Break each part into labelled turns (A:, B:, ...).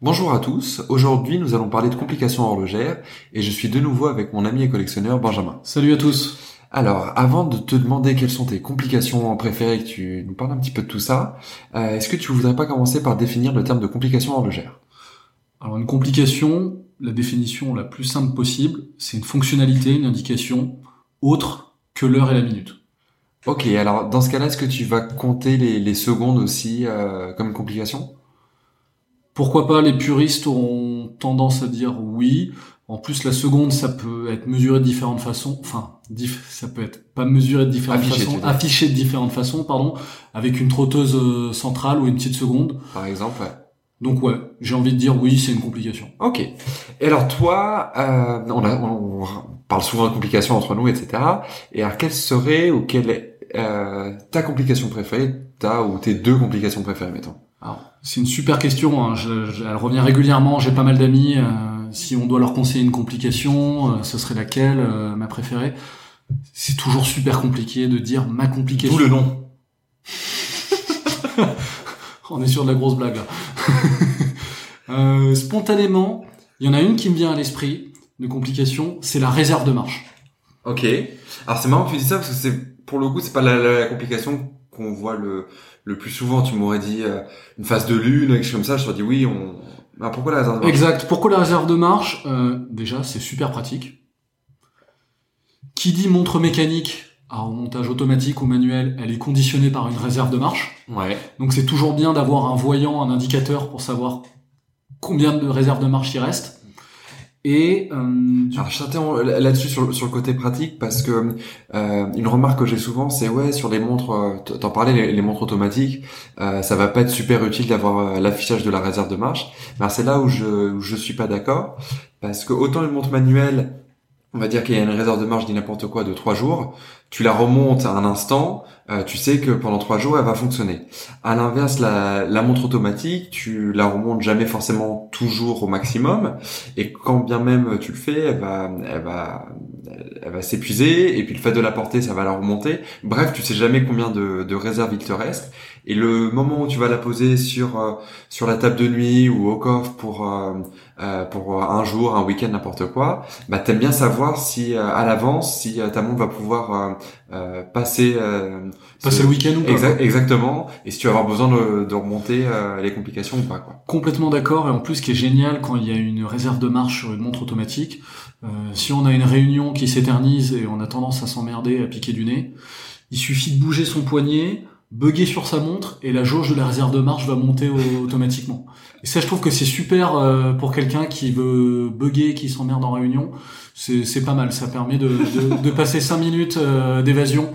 A: Bonjour à tous, aujourd'hui nous allons parler de complications horlogères et je suis de nouveau avec mon ami et collectionneur Benjamin.
B: Salut à tous.
A: Alors, avant de te demander quelles sont tes complications préférées, que tu nous parles un petit peu de tout ça, euh, est-ce que tu voudrais pas commencer par définir le terme de complication horlogère?
B: Alors une complication, la définition la plus simple possible, c'est une fonctionnalité, une indication autre que l'heure et la minute.
A: Ok, alors dans ce cas-là, est-ce que tu vas compter les, secondes aussi euh, comme complication?
B: Pourquoi pas Les puristes ont tendance à dire oui. En plus, la seconde, ça peut être mesuré de différentes façons. Enfin, ça peut être pas mesuré de différentes façons, affiché de différentes façons, pardon, avec une trotteuse euh, centrale ou une petite seconde.
A: Par exemple, ouais.
B: Donc ouais, j'ai envie de dire oui, c'est une complication.
A: Ok. Et alors toi, euh, on, on, parle souvent de complications entre nous, etc. Et alors quelle serait ou quelle est euh, ta complication préférée, ta ou tes deux complications préférées, mettons?
B: C'est une super question. Hein. elle revient régulièrement. J'ai pas mal d'amis. Euh, si on doit leur conseiller une complication, euh, ce serait laquelle euh, ma préférée? C'est toujours super compliqué de dire ma complication.
A: Tout le nom.
B: on est sur de la grosse blague. spontanément, il y en a une qui me vient à l'esprit de complication. C'est la réserve de marche.
A: Ok. Alors c'est marrant que tu dis ça parce que c'est pour le coup c'est pas la complication qu'on voit le, le plus souvent. Tu m'aurais dit euh, une phase de lune, quelque chose comme ça. Je t'aurais dit oui. On... Ah, pourquoi la réserve de marche?
B: Exact. Pourquoi la réserve de marche? Euh, Déjà, c'est super pratique. Qui dit montre mécanique en montage automatique ou manuel, elle est conditionnée par une réserve de marche.
A: Ouais.
B: Donc c'est toujours bien d'avoir un voyant, un indicateur pour savoir combien de réserves de marche il reste. Et
A: euh, là-dessus sur, sur, le côté pratique parce que euh, une remarque que j'ai souvent c'est ouais sur les montres euh, t'en parlais les, montres automatiques euh, ça va pas être super utile d'avoir euh, l'affichage de la réserve de marche. Mais c'est là où je où je suis pas d'accord parce que autant une montre manuelle on va dire qu'il y a une réserve de marge, dit n'importe quoi, de trois jours, tu la remontes à un instant, euh, tu sais que pendant trois jours, elle va fonctionner. À l'inverse, la, la, montre automatique, tu la remontes jamais forcément toujours au maximum, et quand bien même tu le fais, elle va, elle va, elle va s'épuiser, et puis le fait de la porter, ça va la remonter. Bref, tu sais jamais combien de, de réserves il te reste, et le moment où tu vas la poser sur euh, sur la table de nuit ou au coffre pour euh, euh pour un jour, un week-end, n'importe quoi, bah t'aimes bien savoir si euh, à l'avance si ta montre va pouvoir passer
B: passer le week-end ou
A: pas. exactement. Et si tu vas avoir besoin de, de remonter les complications ou pas quoi.
B: Complètement d'accord. Et en plus, ce qui est génial quand il y a une réserve de marche sur une montre automatique, si on a une réunion qui s'éternise et on a tendance à s'emmerder, à piquer du nez, il suffit de bouger son poignet bugger sur sa montre et la jauge de la réserve de marche va monter automatiquement. Et ça, je trouve que c'est super euh, pour quelqu'un qui veut bugger, qui s'emmerde en réunion. C'est pas mal. Ça permet de, de, de passer cinq minutes euh, d'évasion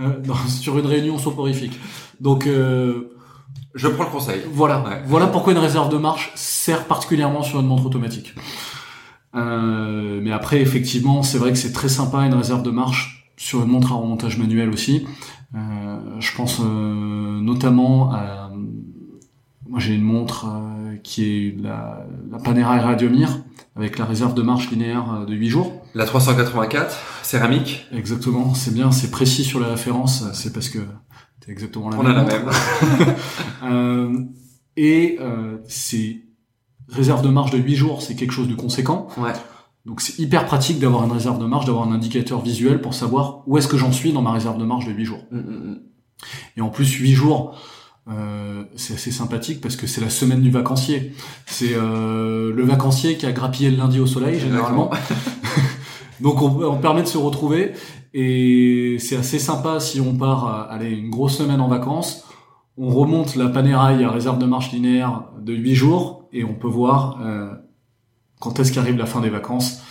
B: euh, sur une réunion soporifique. Donc,
A: je prends le conseil.
B: Voilà. Voilà pourquoi une réserve de marche sert particulièrement sur une montre automatique. mais après, effectivement, c'est vrai que c'est très sympa une réserve de marche sur une montre à remontage manuel aussi. Euh, je pense euh, notamment à... Moi j'ai une montre euh, qui est la, la Panera Radiomir avec la réserve de marche linéaire de 8 jours.
A: La 384, céramique
B: Exactement, c'est bien, c'est précis sur la référence, c'est parce que c'est exactement la
A: On
B: même.
A: On a la même.
B: euh, et euh, c'est réserve de marche de 8 jours, c'est quelque chose de conséquent.
A: Ouais.
B: Donc c'est hyper pratique d'avoir une réserve de marge, d'avoir un indicateur visuel pour savoir où est-ce que j'en suis dans ma réserve de marge de 8 jours. Mm, mm, mm. Et en plus 8 jours, euh, c'est assez sympathique parce que c'est la semaine du vacancier. C'est euh, le vacancier qui a grappillé le lundi au soleil généralement. Donc on, on, permet de se retrouver et c'est assez sympa si on part euh, aller une grosse semaine en vacances. On remonte la Panerai à réserve de marche linéaire de 8 jours et on peut voir euh, quand est-ce qu'arrive la fin des vacances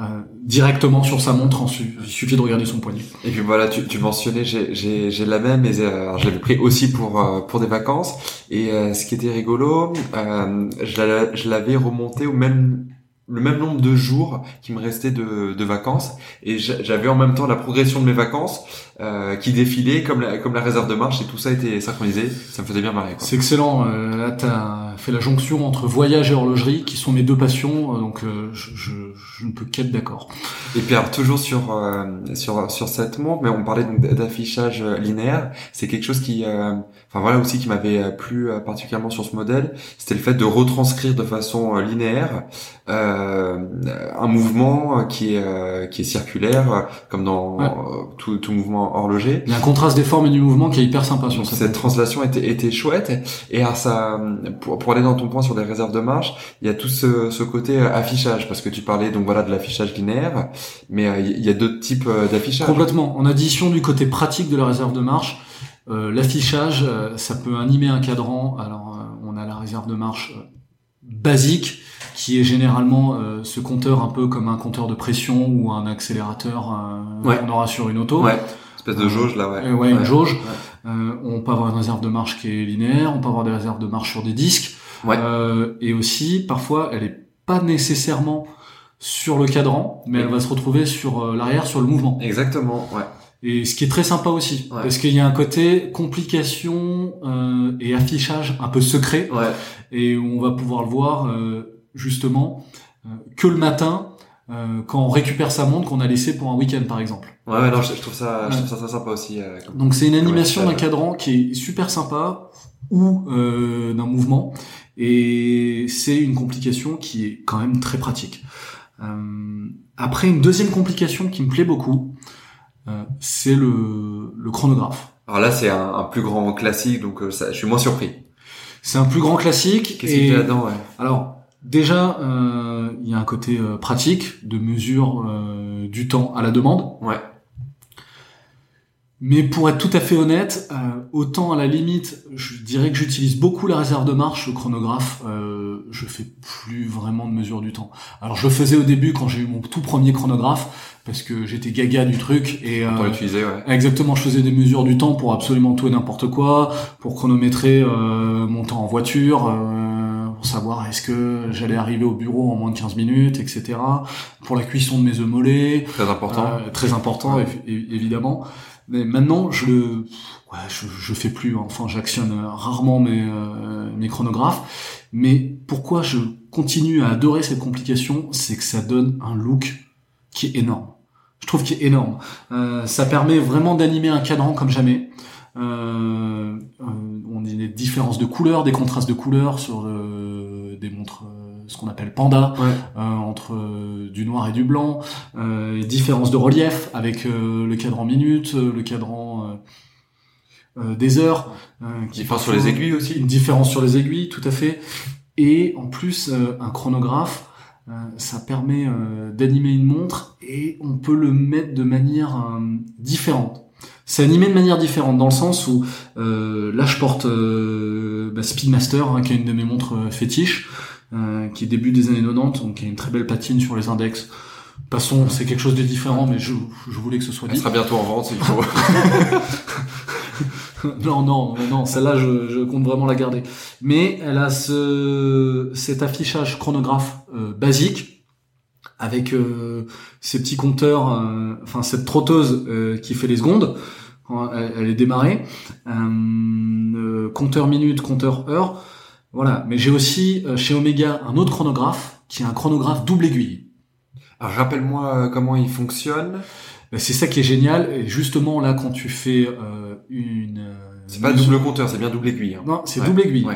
B: euh, directement sur sa montre, il suffit de regarder son poignet.
A: Et puis voilà, tu, tu mentionnais, j'ai la même, mais euh, je l'avais pris aussi pour euh, des vacances. Et euh, ce qui était rigolo, je l'avais remonté au même le même nombre de jours qui me restait de, de vacances et j'avais en même temps la progression de mes vacances euh, qui défilait comme la, comme la réserve de marche et tout ça était synchronisé. Ça me faisait bien marrer
B: c'est excellent euh, là t'as fait la jonction entre voyage et horlogerie qui sont mes deux passions euh, donc euh, je, je, je, ne peux qu'être d'accord.
A: Et puis alors toujours sur euh, sur sur cette montre mais on parlait d'affichage linéaire. C'est quelque chose qui enfin voilà aussi qui m'avait plu particulièrement sur ce modèle. C'était le fait de retranscrire de façon linéaire euh, un mouvement qui est euh, qui est circulaire, comme dans tout, tout, mouvement horloger.
B: Il y a un contraste des formes et du mouvement qui est hyper sympa sur
A: cette, cette translation était, était chouette. Et à ça, pour, pour aller dans ton point sur les réserves de marche, il y a tout ce, ce côté affichage, parce que tu parlais donc voilà de l'affichage linéaire, mais euh, il y a d'autres types d'affichage.
B: Complètement. En addition du côté pratique de la réserve de marche, euh, l'affichage, ça peut animer un cadran. Alors, on a la réserve de marche basique qui est généralement euh, ce compteur un peu comme un compteur de pression ou un accélérateur euh, qu'on aura sur une auto.
A: Ouais. Espèce de jauge là, ouais.
B: Euh, ouais, une jauge. Euh, on peut avoir une réserve de marche qui est linéaire, on peut avoir des réserves de marche sur des disques. Ouais. et aussi, parfois, elle est pas nécessairement sur le cadran, mais elle va se retrouver sur l'arrière, sur le mouvement.
A: Exactement, ouais.
B: Et ce qui est très sympa aussi, parce qu'il y a un côté complication euh, et affichage un peu secret, ouais. et on va pouvoir le voir euh, justement euh, que le matin euh, quand on récupère sa montre qu'on a laissée pour un week-end par exemple.
A: Ouais, non, je, trouve ça, je trouve ça, sympa aussi. Euh,
B: Donc c'est une animation d'un cadran qui est super sympa ou d'un mouvement, et c'est une complication qui est quand même très pratique. après, une deuxième complication qui me plaît beaucoup, c'est le, le chronographe.
A: Alors là, c'est un, un, plus grand classique, donc ça, je suis moins surpris.
B: C'est un plus grand classique.
A: Qu'est-ce qu'il y a là-dedans ouais?
B: Alors, Déjà, euh, il y a un côté euh, pratique de mesure euh, du temps à la demande.
A: Ouais.
B: Mais pour être tout à fait honnête, autant à la limite, je dirais que j'utilise beaucoup la réserve de marche, le chronographe. je fais plus vraiment de mesure du temps. Alors je le faisais au début quand j'ai eu mon tout premier chronographe parce que j'étais gaga du truc et
A: pour l'utiliser, ouais.
B: exactement, je faisais des mesures du temps pour absolument tout et n'importe quoi, pour chronométrer mon temps en voiture pour savoir est-ce que j'allais arriver au bureau en moins de 15 minutes, etc. Pour la cuisson de mes œufs mollets.
A: Très important.
B: Euh, très important, évidemment. Mais maintenant, je le, ouais, je, je fais plus. Hein. Enfin, j'actionne rarement mes, euh, mes chronographes. Mais pourquoi je continue à adorer cette complication, c'est que ça donne un look qui est énorme. Je trouve qu'il est énorme. Euh, ça permet vraiment d'animer un cadran comme jamais. Euh, euh, on a des différences de couleurs, des contrastes de couleurs sur euh, des montres, ce qu'on appelle panda, entre du noir et du blanc, différences de relief avec le cadran minute, le cadran des heures.
A: qui différence sur les aiguilles aussi.
B: Une différence sur les aiguilles, tout à fait. Et en plus, un chronographe, ça permet d'animer une montre et on peut le mettre de manière différente. C'est animé de manière différente dans le sens où euh, là je porte euh, bah, Speedmaster hein, qui est une de mes montres euh, fétiches euh, qui est début des années 90 donc qui a une très belle patine sur les index. Passons, c'est quelque chose de différent mais je, je voulais que ce soit dit.
A: Elle sera bientôt en vente s'il faut.
B: non non non, celle-là je, je, compte vraiment la garder. Mais elle a ce cet affichage chronographe euh, basique avec euh, ces petits compteurs, enfin cette trotteuse qui fait les secondes, elle, est démarrée. Euh, compteur minute, compteur heure. Voilà. Mais j'ai aussi euh, chez Omega un autre chronographe qui est un chronographe double aiguille.
A: Rappelle-moi euh, comment il fonctionne.
B: Ben, c'est ça qui est génial. Et justement là, quand tu fais une
A: c'est pas double compteur, c'est bien double aiguille. Hein.
B: Non, c'est double aiguille.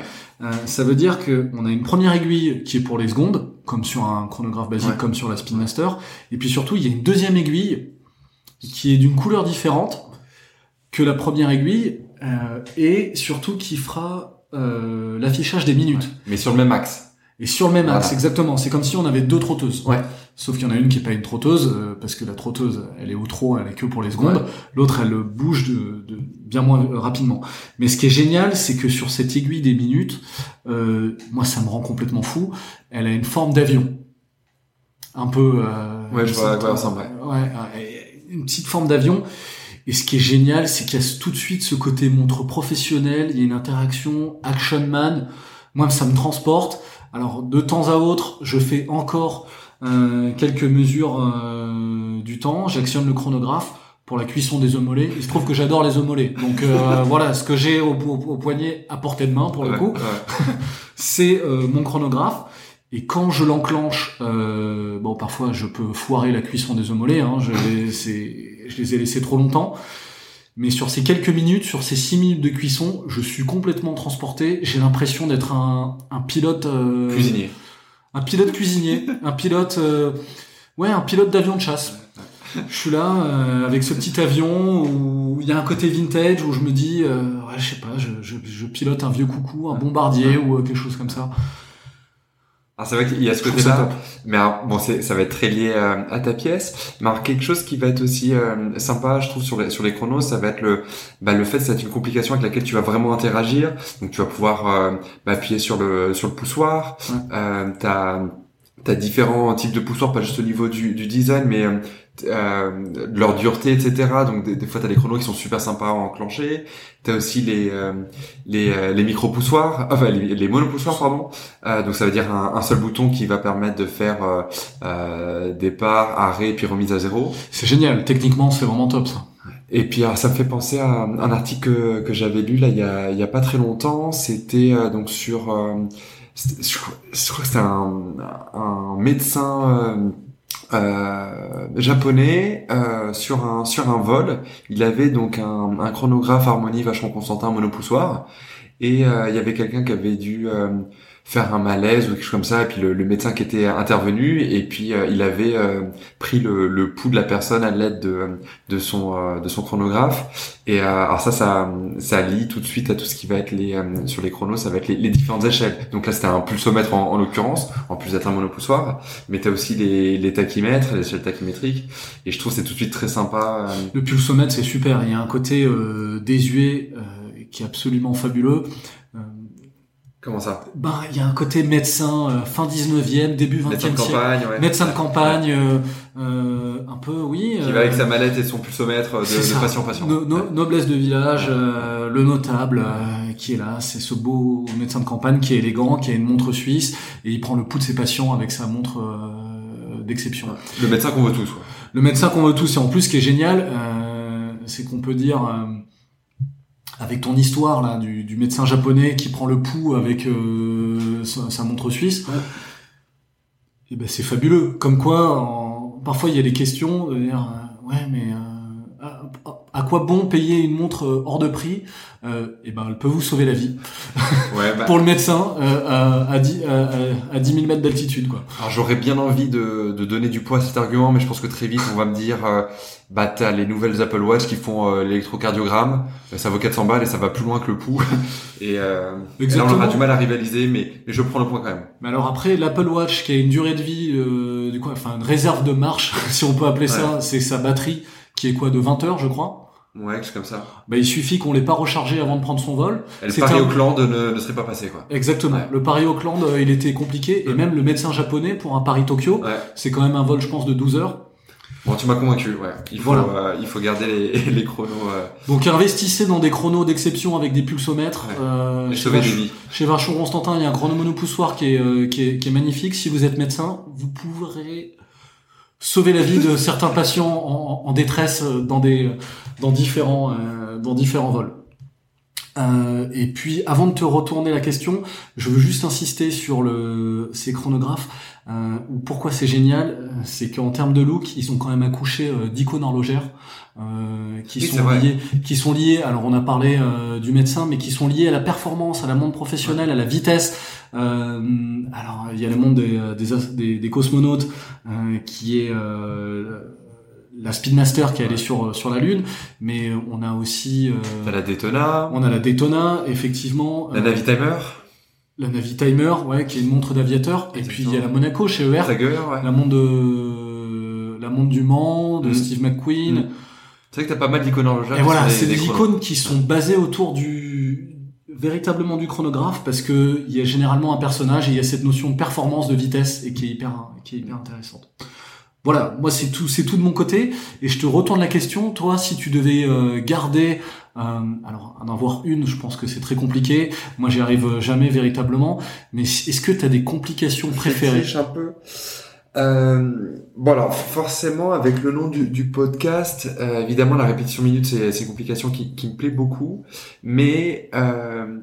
B: ça veut dire que on a une première aiguille qui est pour les secondes, comme sur un chronographe basique, comme sur la Speedmaster. Et puis surtout, il y a une deuxième aiguille qui est d'une couleur différente, que la première aiguille euh, et surtout qui fera euh, l'affichage des minutes.
A: Mais sur le même axe.
B: Et sur le même axe, exactement. C'est comme si on avait deux trotteuses.
A: Ouais.
B: Sauf qu'il y en a une qui est pas une trotteuse, euh, parce que la trotteuse, elle est au trot, elle est que pour les secondes. L'autre, elle bouge de, de, bien moins rapidement. Mais ce qui est génial, c'est que sur cette aiguille des minutes, euh, moi, ça me rend complètement fou. Elle a une forme d'avion. Un peu... Euh,
A: ouais, je vois ressemble.
B: Ouais, une petite forme d'avion. Et ce qui est génial, c'est qu'il y a tout de suite ce côté montre professionnel, il y a une interaction action man. Moi, ça me transporte. Alors, de temps à autre, je fais encore euh, quelques mesures du temps, j'actionne le chronographe pour la cuisson des œufs mollets. Il se trouve que j'adore les œufs mollets. Donc voilà, ce que j'ai au, poignet à portée de main pour le coup, c'est mon chronographe. Et quand je l'enclenche, euh, bon parfois je peux foirer la cuisson des œufs mollets, hein, je, les, je les ai laissés trop longtemps. Mais sur ces quelques minutes, sur ces six minutes de cuisson, je suis complètement transporté. J'ai l'impression d'être un, un pilote
A: euh, cuisinier,
B: un pilote cuisinier, un pilote, euh, ouais, un pilote d'avion de chasse. Je suis là euh, avec ce petit avion où il y a un côté vintage où je me dis, ouais, je sais pas, je, je, je, pilote un vieux coucou, un bombardier ou quelque chose comme ça.
A: Alors c'est vrai qu'il y a ce côté-là, mais bon, ça va être très lié euh, à, ta pièce. Mais alors quelque chose qui va être aussi euh, sympa, je trouve, sur les sur les chronos, ça va être le bah, le fait que c'est une complication avec laquelle tu vas vraiment interagir. Donc tu vas pouvoir euh, bah, appuyer sur le sur le poussoir. Ouais. t'as t'as différents types de poussoirs, pas juste au niveau du, du design, mais euh, leur dureté, etc. Donc des, des fois t'as des chronos qui sont super sympas à enclencher. T'as aussi les euh, les, euh, les micro poussoirs, enfin les, les monopoussoirs pardon. Euh, donc ça veut dire un, un, seul bouton qui va permettre de faire euh, départ, arrêt puis remise à zéro.
B: C'est génial. Techniquement c'est vraiment top ça.
A: Et puis alors, ça me fait penser à un article que, que j'avais lu là il y a il y a pas très longtemps. C'était donc sur je, crois que c'était un, un médecin euh, japonais euh, sur un sur un vol. Il avait donc un, un chronographe harmonie vachement constantin monopoussoir et euh, il y avait quelqu'un qui avait dû euh, faire un malaise ou quelque chose comme ça. Et puis le, médecin qui était intervenu et puis euh, il avait euh, pris le, le, pouls de la personne à l'aide de, de son de son chronographe. Et alors ça ça ça lie tout de suite à tout ce qui va être les sur les chronos ça va être les, les différentes échelles. Donc là c'était un pulsomètre en, en l'occurrence en plus d'être un monopoussoir. Mais t'as aussi les, les tachymètres les échelles tachymétriques. Et je trouve c'est tout de suite très sympa
B: le pulsomètre c'est super. Il y a un côté désuet qui est absolument fabuleux.
A: Euh, Comment ça?
B: Ben, il y a un côté médecin euh, fin 19e, début 20e
A: médecin de campagne,
B: ouais. médecin de campagne, euh, euh, un peu, oui.
A: Qui va avec sa mallette et son pulsomètre de, de patient patient.
B: Noblesse de village, le notable qui est là, c'est ce beau médecin de campagne qui est élégant, qui a une montre suisse et il prend le pouls de ses patients avec sa montre d'exception.
A: Le médecin qu'on veut tous. Ouais.
B: Le médecin qu'on veut tous et en plus, ce qui est génial, c'est qu'on peut dire avec ton histoire là du, du, médecin japonais qui prend le pouls avec euh, sa, montre suisse, et eh ben c'est fabuleux. Comme quoi, en... parfois il y a des questions de dire euh, ouais mais euh, à, quoi bon payer une montre hors de prix? Euh, et eh ben elle peut vous sauver la vie. Ouais, bah... Pour le médecin à, à, 10, à, 10 000 mètres d'altitude quoi.
A: Alors j'aurais bien envie de, de, donner du poids à cet argument, mais je pense que très vite on va me dire bah t'as les nouvelles Apple Watch qui font euh, l'électrocardiogramme, euh, ça vaut 400 balles et ça va plus loin que le pouls. et, euh, là on aura du mal à rivaliser, mais, je prends le point quand même.
B: Mais alors après l'Apple Watch qui a une durée de vie, euh, du coup, enfin une réserve de marche, si on peut appeler ça, c'est sa batterie qui est quoi de 20 heures je crois?
A: Ouais, c'est comme ça.
B: Bah, il suffit qu'on l'ait pas rechargé avant de prendre son vol.
A: Et le Paris-Auckland ne, ne serait pas passé, quoi.
B: Exactement. Le Paris-Auckland, il était compliqué. Et même le médecin japonais, pour un Paris-Tokyo, c'est quand même un vol, je pense, de 12 heures.
A: Bon, tu m'as convaincu, ouais. Il faut, euh, il faut garder les, les chronos. Euh.
B: Donc investissez dans des chronos d'exception avec des pulsomètres.
A: Euh, chez, Vach
B: chez Vachon Constantin, il y a un chrono monopoussoir qui est, euh, qui est, qui est magnifique. Si vous êtes médecin, vous pourrez sauver la vie de certains patients en, détresse dans des, dans différents, dans différents vols. Euh, et puis, avant de te retourner la question, je veux juste insister sur le, ces chronographes. Euh, pourquoi c'est génial, euh, c'est qu'en termes de look, ils ont quand même accouché euh, d'icônes horlogères euh, qui sont liées, qui sont liées. Alors, on a parlé du médecin, mais qui sont liées à la performance, à la monde professionnelle, à la vitesse. alors, il y a le monde des, des, des cosmonautes qui est la Speedmaster qui est allée sur sur la lune, mais on a aussi
A: euh, la Daytona.
B: On a la Daytona, effectivement.
A: La Navitimer.
B: La Navitimer, ouais, qui est une montre d'aviateur. Et puis il y a la Monaco chez ER.
A: ouais.
B: La montre de la montre du Mans de mm. Steve McQueen. Mm.
A: C'est vrai que t'as pas mal d'icônes horlogères.
B: Et voilà, c'est des, icônes qui sont basées autour du véritablement du chronographe parce que il y a généralement un personnage et il y a cette notion de performance, de vitesse et qui est hyper qui est hyper intéressante. Voilà, moi c'est tout, c'est tout de mon côté. Et je te retourne la question, toi, si tu devais euh, garder, euh, alors en avoir une, je pense que c'est très compliqué. Moi, j'y arrive jamais véritablement. Mais est-ce que tu as des complications préférées?
A: un peu. euh, bon alors forcément avec le nom du, du podcast, euh, évidemment la répétition minute c'est une complication qui, qui, me plaît beaucoup, mais euh,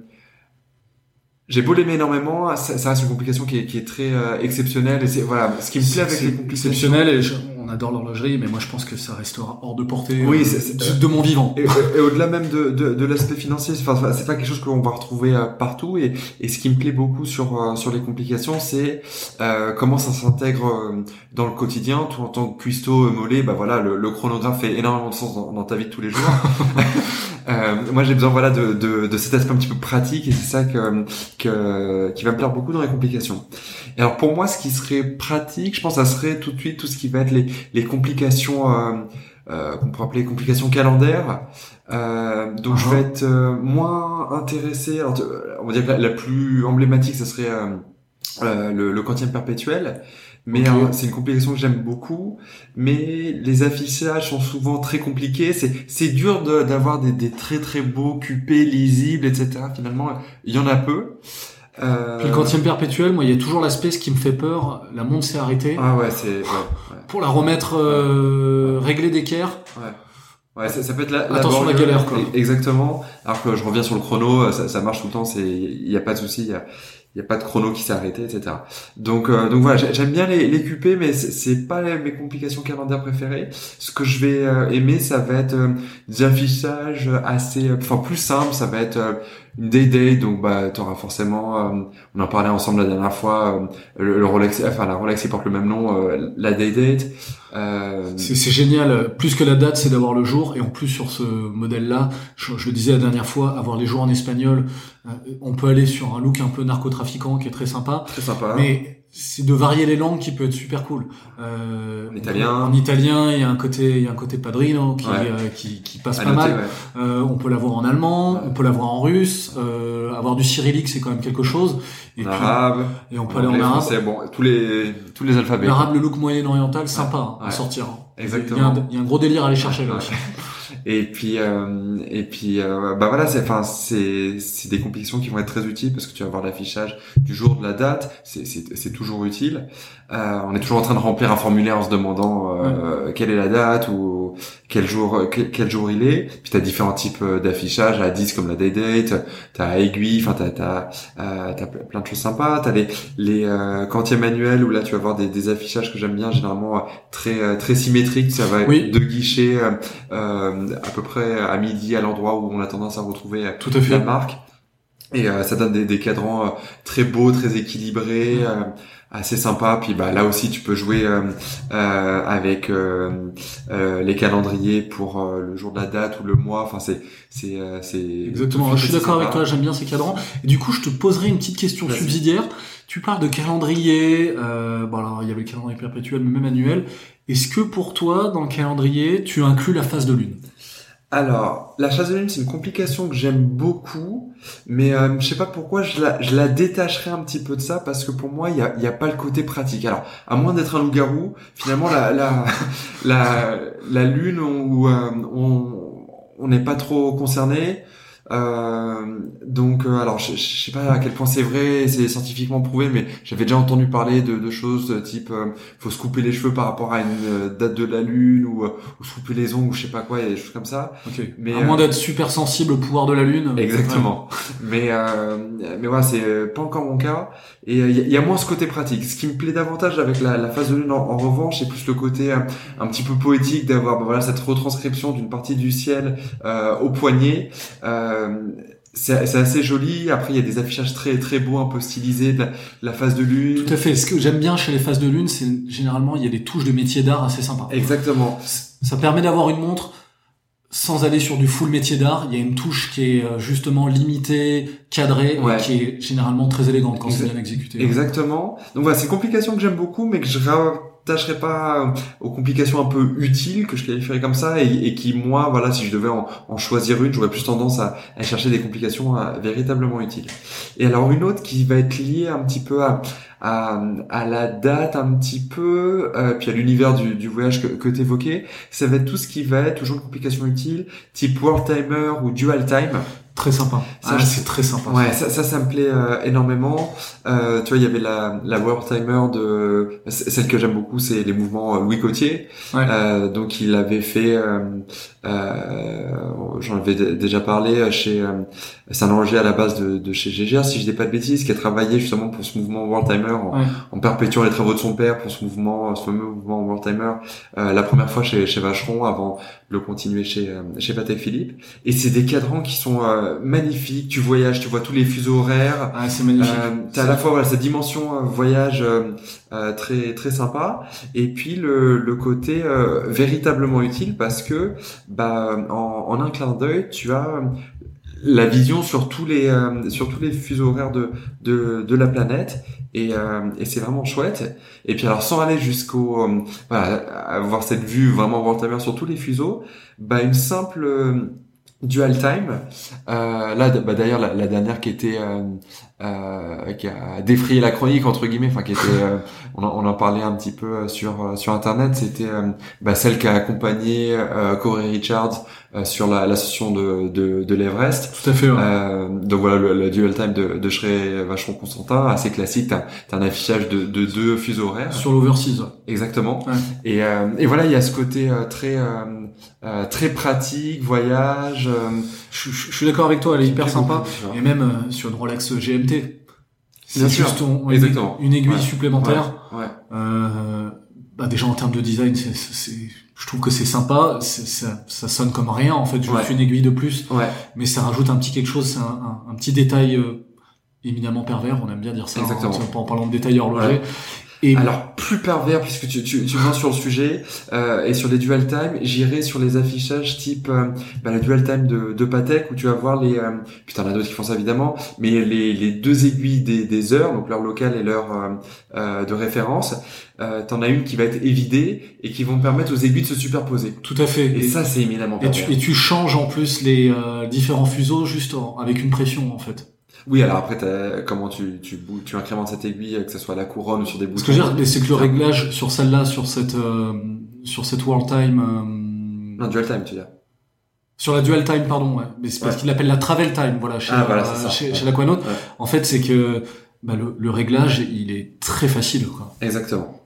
A: j'ai beau l'aimer énormément, ça, ça, reste une complication qui est, qui est très euh, exceptionnelle et c'est voilà ce qui me plaît avec les complications.
B: Exceptionnel et on adore l'horlogerie, mais moi je pense que ça restera hors de portée oui, euh, de, mon vivant.
A: Et, au-delà même de, de, de l'aspect financier, enfin c'est pas quelque chose qu'on va retrouver euh, partout et, et ce qui me plaît beaucoup sur sur les complications, c'est comment ça s'intègre dans le quotidien. Tout en tant que cuistot mollet, bah voilà, le, le, chronographe fait énormément de sens dans, dans ta vie de tous les jours. Euh, moi, j'ai besoin voilà de, de, de, cet aspect un petit peu pratique et c'est ça que, que qui va me plaire beaucoup dans les complications. Et alors pour moi, ce qui serait pratique, je pense, ça serait tout de suite tout ce qui va être les, les complications euh, euh, qu'on pourrait appeler complications calendaires. Euh, donc je uh-huh. vais être euh, moins intéressé. Alors, on va dire que la, la plus emblématique, ça serait euh, le, le quantième perpétuel. Mais euh, c'est une complication que j'aime beaucoup. Mais les affichages sont souvent très compliqués. C'est c'est dur d'avoir des, des très très beaux QP lisibles, etc. Finalement, il y en a peu.
B: Euh... Puis le quantième perpétuel, moi, il y a toujours l'aspect, ce qui me fait peur, la montre s'est arrêtée.
A: Ah ouais, c'est... Ouais,
B: Pour la remettre euh, régler d'équerre.
A: Ouais. Ouais, ça, ça, peut être la, la
B: Attention la galère, quoi.
A: Exactement. Alors que je reviens sur le chrono, ça, ça marche tout le temps, c'est, il n'y a pas de souci, il y a, il n'y a pas de chrono qui s'est arrêté, etc. Donc, euh, donc voilà, j'aime bien les, les QP, mais c'est pas mes complications calendaires préférées. Ce que je vais euh, aimer, ça va être euh, des affichages assez, enfin plus simple, ça va être une day day, donc bah auras forcément, on en parlait ensemble la dernière fois, le, Rolex, enfin la Rolex qui porte le même nom, la day date.
B: C'est génial. Plus que la date, c'est d'avoir le jour. Et en plus sur ce modèle-là, je, je, le disais la dernière fois, avoir les jours en espagnol, on peut aller sur un look un peu narcotrafiquant qui est très sympa.
A: Très sympa.
B: Mais c'est de varier les langues qui peut être super cool. Euh,
A: en italien.
B: En italien, il y a un côté, il y a un côté padrino qui, euh, qui, qui, passe pas mal. Euh, on peut l'avoir en allemand, on peut l'avoir en russe. Euh, avoir du cyrillique, c'est quand même quelque chose.
A: Et arabe.
B: Et on peut aller en arabe.
A: Français, bon, tous les tous les alphabets.
B: L'arabe, le look moyen-oriental, sympa à sortir.
A: Exactement.
B: Il y, a un, gros délire à aller chercher là.
A: Et puis euh, et puis euh, bah voilà, c'est enfin c'est c'est des compilations qui vont être très utiles parce que tu vas avoir l'affichage du jour de la date, c'est c'est c'est toujours utile. Euh, on est toujours en train de remplir un formulaire en se demandant euh, quelle est la date ou quel jour quel, jour il est. Puis tu as différents types euh, d'affichage. À 10 comme la day date, tu as aiguille, enfin tu as euh, t'as plein de choses sympas, tu as les les euh, quantiers manuels où là tu vas avoir des, des affichages que j'aime bien. Généralement très très symétriques, ça va être deux guichets à peu près à midi à l'endroit où on a tendance à retrouver
B: Tout à fait.
A: la marque. Et ça donne des, des cadrans très beaux, très équilibrés assez sympa. Puis bah là aussi tu peux jouer euh, euh, avec euh, les calendriers pour le jour de la date ou le mois. Enfin c'est c'est c'est
B: exactement. Je suis d'accord avec toi. J'aime bien ces cadrans. Et du coup je te poserai une petite question subsidiaire. Tu parles de calendrier. bon alors il y avait le calendrier perpétuel mais même annuel. Est-ce que pour toi dans le calendrier tu inclus la phase de lune?
A: Alors, la phase de lune, c'est une complication que j'aime beaucoup, mais euh, je sais pas pourquoi je la, détacherai un petit peu de ça, parce que pour moi, il y a, a pas le côté pratique. Alors, à moins d'être un loup-garou, finalement, la, lune, euh, on n'est pas trop concerné, euh, donc, euh, alors, je, je, sais pas à quel point c'est vrai, c'est scientifiquement prouvé, mais j'avais déjà entendu parler de, de choses type, euh, faut se couper les cheveux par rapport à une euh, date de la lune ou, ou se couper les ongles ou je sais pas quoi, il y a des choses comme ça.
B: Okay. Mais à moins d'être super sensible au pouvoir de la lune.
A: Exactement. mais mais voilà, c'est pas encore mon cas. Et il y, a moins ce côté pratique. Ce qui me plaît davantage avec la, la phase de lune, en, revanche, c'est plus le côté un, petit peu poétique d'avoir bah, voilà cette retranscription d'une partie du ciel au poignet. Euh, euh, c'est assez joli. Après, il y a des affichages très très beaux, un peu stylisés, de la, phase de lune.
B: Tout à fait. Ce que j'aime bien chez les phases de lune, c'est généralement il y a des touches de métier d'art assez sympas.
A: Exactement.
B: Ça permet d'avoir une montre sans aller sur du full métier d'art. Il y a une touche qui est euh, justement limitée, cadrée, qui est généralement très élégante quand c'est bien exécuté.
A: Exactement. Donc voilà, c'est une complication que j'aime beaucoup, mais que je tâcherais pas aux complications un peu utiles que je qualifierais comme ça et, qui moi voilà si je devais en, choisir une j'aurais plus tendance à, chercher des complications euh, véritablement utiles. Et alors une autre qui va être liée un petit peu à, à, la date un petit peu euh, puis à l'univers du, du, voyage que, que tu évoquais ça va être tout ce qui va être toujours une complication utile type world timer ou dual time
B: Très sympa.
A: Ça,
B: ah, c'est très sympa.
A: Ouais, ça, ça, ça me plaît euh, énormément. Euh, tu vois, il y avait la, la World Timer de celle que j'aime beaucoup, c'est les mouvements Louis Cotier. Euh, donc, il avait fait, euh, euh j'en avais déjà parlé chez, c'est un à la base de, de chez GGR, si je dis pas de bêtises, qui a travaillé justement pour ce mouvement World Timer en, en perpétuant les travaux de son père pour ce mouvement, ce fameux mouvement World Timer. la première fois chez, chez Vacheron avant de le continuer chez chez Patek Philippe. Et c'est des cadrans qui sont euh, magnifique. Tu voyages, tu vois tous les fuseaux horaires.
B: Ah, c'est magnifique.
A: Euh, t'as à la fois voilà, cette dimension euh, voyage euh, très très sympa, et puis le, le côté véritablement utile parce que bah en, en un clin d'œil, tu as la vision sur tous les sur tous les fuseaux horaires de de, de la planète et, et c'est vraiment chouette et puis alors sans aller jusqu'au voilà avoir cette vue vraiment voir sur tous les fuseaux bah une simple Dual Time. Euh, là, bah, d'ailleurs, la, la, dernière qui était euh, euh, qui a défrayé la chronique entre guillemets, enfin qui était, euh, on, en, on, en, parlait un petit peu euh, sur euh, sur internet, c'était bah, celle qui a accompagné Corey Richards sur la, la session de de, de l'Everest.
B: Tout à fait.
A: donc voilà, le, dual time de, de Shrey Vacheron Constantin, assez classique. T'as as un affichage de, de deux fuseaux horaires.
B: Sur l'overseas.
A: Exactement. Et et voilà, il y a ce côté très très pratique, voyage.
B: Je, je, suis d'accord avec toi, elle est hyper sympa. Et même sur une Rolex GMT
A: c'est juste
B: une, aiguille supplémentaire. Euh, bah déjà en termes de design, c'est, je trouve que c'est sympa. Ça, ça, sonne comme rien en fait. Juste une aiguille de plus, mais ça rajoute un petit quelque chose. C'est un, un, petit détail euh, éminemment pervers. On aime bien dire ça. Hein,
A: Exactement.
B: en parlant de détail horloger.
A: Et Alors plus pervers puisque tu, tu, tu viens sur le sujet euh, et sur les dual time, j'irai sur les affichages type euh, bah, le dual time de, de Patek où tu vas voir les euh, putain, il y en a d'autres qui font ça évidemment, mais les, les deux aiguilles des, des heures, donc l'heure locale et l'heure euh, euh de référence. Euh, T'en as une qui va être évidée et qui vont permettre aux aiguilles de se superposer.
B: Tout à fait.
A: Et, ça c'est éminemment.
B: Et tu, et tu changes en plus les euh, différents fuseaux juste avec une pression en fait.
A: Oui, alors après, comment tu, tu, tu incrémentes cette aiguille, que ce soit à la couronne ou sur des boutons.
B: Ce que je veux dire, c'est que le réglage sur celle-là, sur cette, euh, sur cette World Time.
A: Euh, non, Dual Time, tu dire.
B: Sur la Dual Time, pardon, ouais. Mais c'est parce qu'il l'appelle la Travel Time, voilà, chez,
A: ah, voilà,
B: euh, chez, chez, la En fait, c'est que bah, le, le réglage, il est très facile, quoi.
A: Exactement.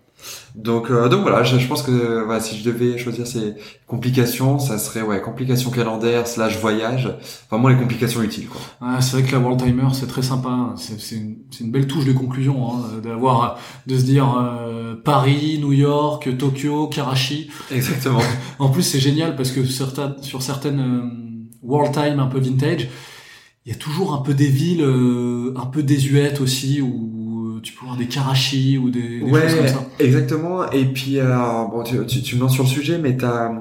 A: Donc, euh, donc voilà, je, je pense que voilà, si je devais choisir ces complications, ça serait ouais complications calendaires slash voyage, vraiment les complications utiles quoi.
B: Ah, c'est vrai que la World Timer c'est très sympa, hein. c'est une, une, belle touche de conclusion hein, d'avoir de se dire euh, Paris, New York, Tokyo, Karachi.
A: Exactement.
B: en plus c'est génial parce que certaines, sur certaines euh, World Time un peu vintage, il y a toujours un peu des villes un peu désuètes aussi où tu peux avoir des Karachi ou des, des
A: ouais,
B: choses comme ça.
A: Exactement. Et puis, bon, tu, tu, tu me lances sur le sujet, mais t'as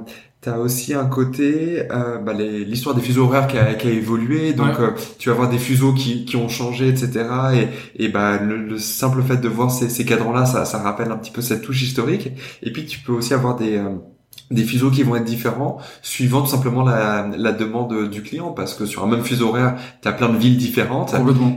A: T'as aussi un côté, euh, bah, l'histoire des fuseaux horaires qui a, qui a évolué, donc euh, tu vas avoir des fuseaux qui, qui ont changé, etc. Et, et bah, le, simple fait de voir ces, ces cadrans-là, ça, ça rappelle un petit peu cette touche historique. Et puis tu peux aussi avoir des, euh, des fuseaux qui vont être différents suivant tout simplement la, la demande du client parce que sur un même fuseau horaire tu as plein de villes différentes.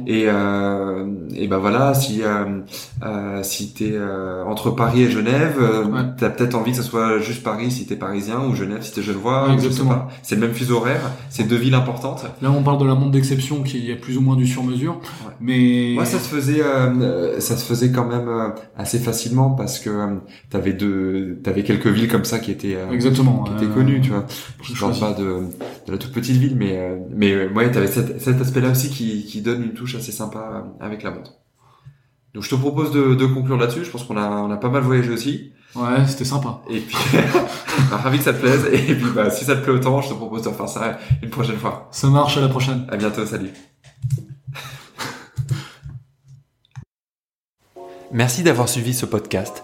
A: Et euh, et ben voilà si euh, euh, si t'es euh, entre Paris et Genève euh, tu as peut-être envie que ce soit juste Paris si t'es parisien ou Genève si t'es genevois
B: exactement.
A: c'est le même fuseau horaire c'est deux villes importantes.
B: Là on parle de la montre d'exception qui est plus ou moins du sur mesure mais
A: ouais ça se faisait euh, ça se faisait quand même assez facilement parce que t'avais deux t'avais quelques villes comme ça qui étaient
B: euh, Exactement.
A: qui était connu, tu vois. Je parle pas de, de la toute petite ville, mais euh, mais euh, ouais, t'avais cet, cet aspect-là aussi qui, qui donne une touche assez sympa avec la montre. Donc je te propose de, de conclure là-dessus. Je pense qu'on a on a pas mal voyagé aussi.
B: Ouais, c'était sympa.
A: Et puis, bah, ravi que ça te plaise. Et puis, bah, si ça te plaît autant, je te propose de refaire ça une prochaine fois.
B: Ça marche, à la prochaine.
A: À bientôt, salut. Merci d'avoir suivi ce podcast.